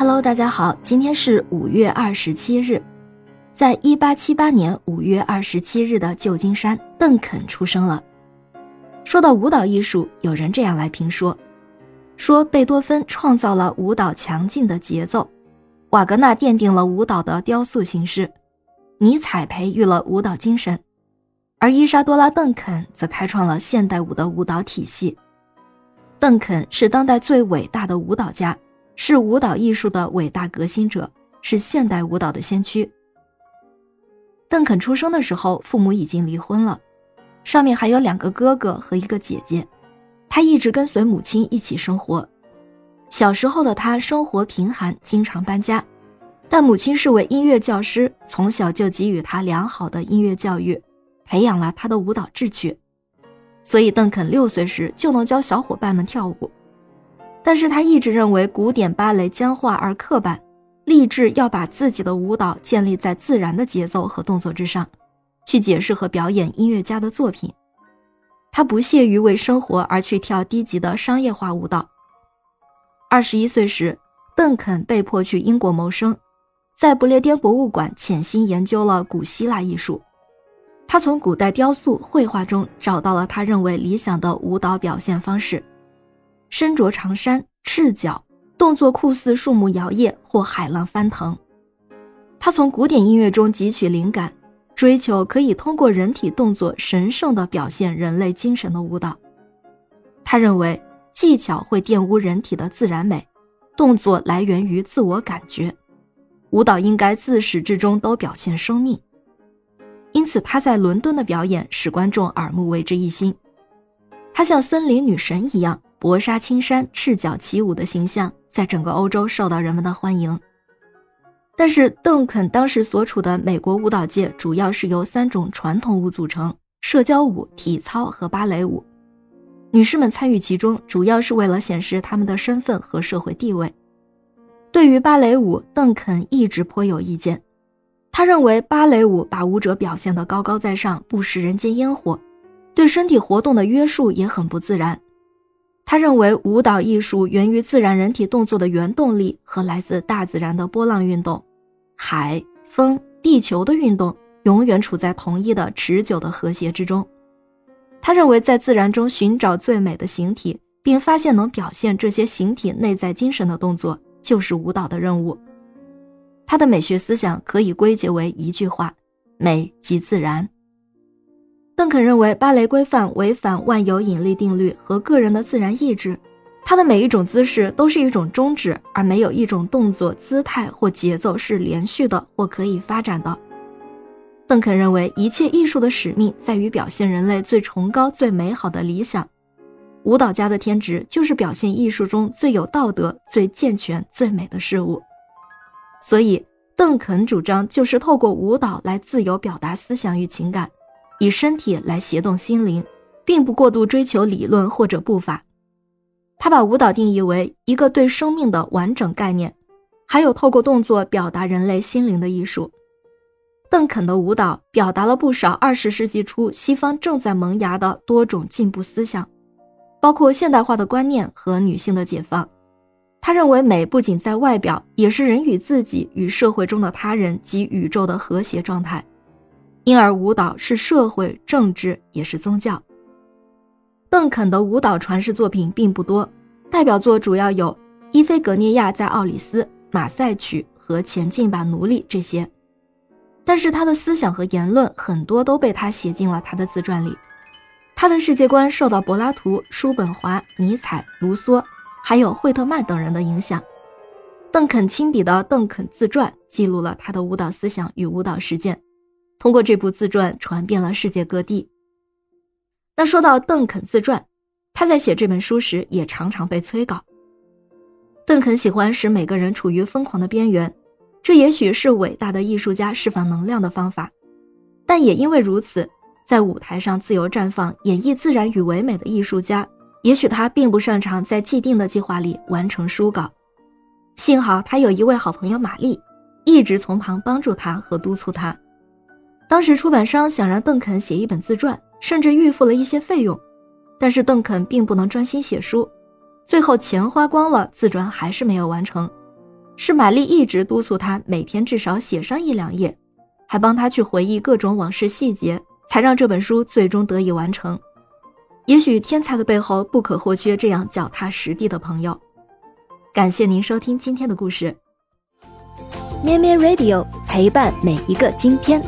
Hello，大家好，今天是五月二十七日，在一八七八年五月二十七日的旧金山，邓肯出生了。说到舞蹈艺术，有人这样来评说：说贝多芬创造了舞蹈强劲的节奏，瓦格纳奠定了舞蹈的雕塑形式，尼采培育了舞蹈精神，而伊莎多拉·邓肯则开创了现代舞的舞蹈体系。邓肯是当代最伟大的舞蹈家。是舞蹈艺术的伟大革新者，是现代舞蹈的先驱。邓肯出生的时候，父母已经离婚了，上面还有两个哥哥和一个姐姐。他一直跟随母亲一起生活。小时候的他生活贫寒，经常搬家，但母亲是位音乐教师，从小就给予他良好的音乐教育，培养了他的舞蹈志趣。所以，邓肯六岁时就能教小伙伴们跳舞。但是他一直认为古典芭蕾僵化而刻板，立志要把自己的舞蹈建立在自然的节奏和动作之上，去解释和表演音乐家的作品。他不屑于为生活而去跳低级的商业化舞蹈。二十一岁时，邓肯被迫去英国谋生，在不列颠博物馆潜心研究了古希腊艺术。他从古代雕塑、绘画中找到了他认为理想的舞蹈表现方式。身着长衫，赤脚，动作酷似树木摇曳或海浪翻腾。他从古典音乐中汲取灵感，追求可以通过人体动作神圣地表现人类精神的舞蹈。他认为技巧会玷污人体的自然美，动作来源于自我感觉，舞蹈应该自始至终都表现生命。因此，他在伦敦的表演使观众耳目为之一新。他像森林女神一样。薄纱青衫、赤脚起舞的形象在整个欧洲受到人们的欢迎。但是，邓肯当时所处的美国舞蹈界主要是由三种传统舞组成：社交舞、体操和芭蕾舞。女士们参与其中，主要是为了显示她们的身份和社会地位。对于芭蕾舞，邓肯一直颇有意见。他认为芭蕾舞把舞者表现得高高在上，不食人间烟火，对身体活动的约束也很不自然。他认为舞蹈艺术源于自然人体动作的原动力和来自大自然的波浪运动，海、风、地球的运动永远处在同一的持久的和谐之中。他认为在自然中寻找最美的形体，并发现能表现这些形体内在精神的动作，就是舞蹈的任务。他的美学思想可以归结为一句话：美即自然。邓肯认为芭蕾规范违反万有引力定律和个人的自然意志，他的每一种姿势都是一种终止，而没有一种动作、姿态或节奏是连续的或可以发展的。邓肯认为，一切艺术的使命在于表现人类最崇高、最美好的理想。舞蹈家的天职就是表现艺术中最有道德、最健全、最美的事物。所以，邓肯主张就是透过舞蹈来自由表达思想与情感。以身体来协动心灵，并不过度追求理论或者步伐。他把舞蹈定义为一个对生命的完整概念，还有透过动作表达人类心灵的艺术。邓肯的舞蹈表达了不少二十世纪初西方正在萌芽的多种进步思想，包括现代化的观念和女性的解放。他认为美不仅在外表，也是人与自己、与社会中的他人及宇宙的和谐状态。因而，舞蹈是社会、政治，也是宗教。邓肯的舞蹈传世作品并不多，代表作主要有《伊菲格涅亚在奥里斯》《马赛曲》和《前进吧，奴隶》这些。但是，他的思想和言论很多都被他写进了他的自传里。他的世界观受到柏拉图、叔本华、尼采、卢梭，还有惠特曼等人的影响。邓肯亲笔的《邓肯自传》记录了他的舞蹈思想与舞蹈实践。通过这部自传传遍了世界各地。那说到邓肯自传，他在写这本书时也常常被催稿。邓肯喜欢使每个人处于疯狂的边缘，这也许是伟大的艺术家释放能量的方法，但也因为如此，在舞台上自由绽放、演绎自然与唯美的艺术家，也许他并不擅长在既定的计划里完成书稿。幸好他有一位好朋友玛丽，一直从旁帮助他和督促他。当时出版商想让邓肯写一本自传，甚至预付了一些费用，但是邓肯并不能专心写书，最后钱花光了，自传还是没有完成。是玛丽一直督促他每天至少写上一两页，还帮他去回忆各种往事细节，才让这本书最终得以完成。也许天才的背后不可或缺这样脚踏实地的朋友。感谢您收听今天的故事，咩咩 Radio 陪伴每一个今天。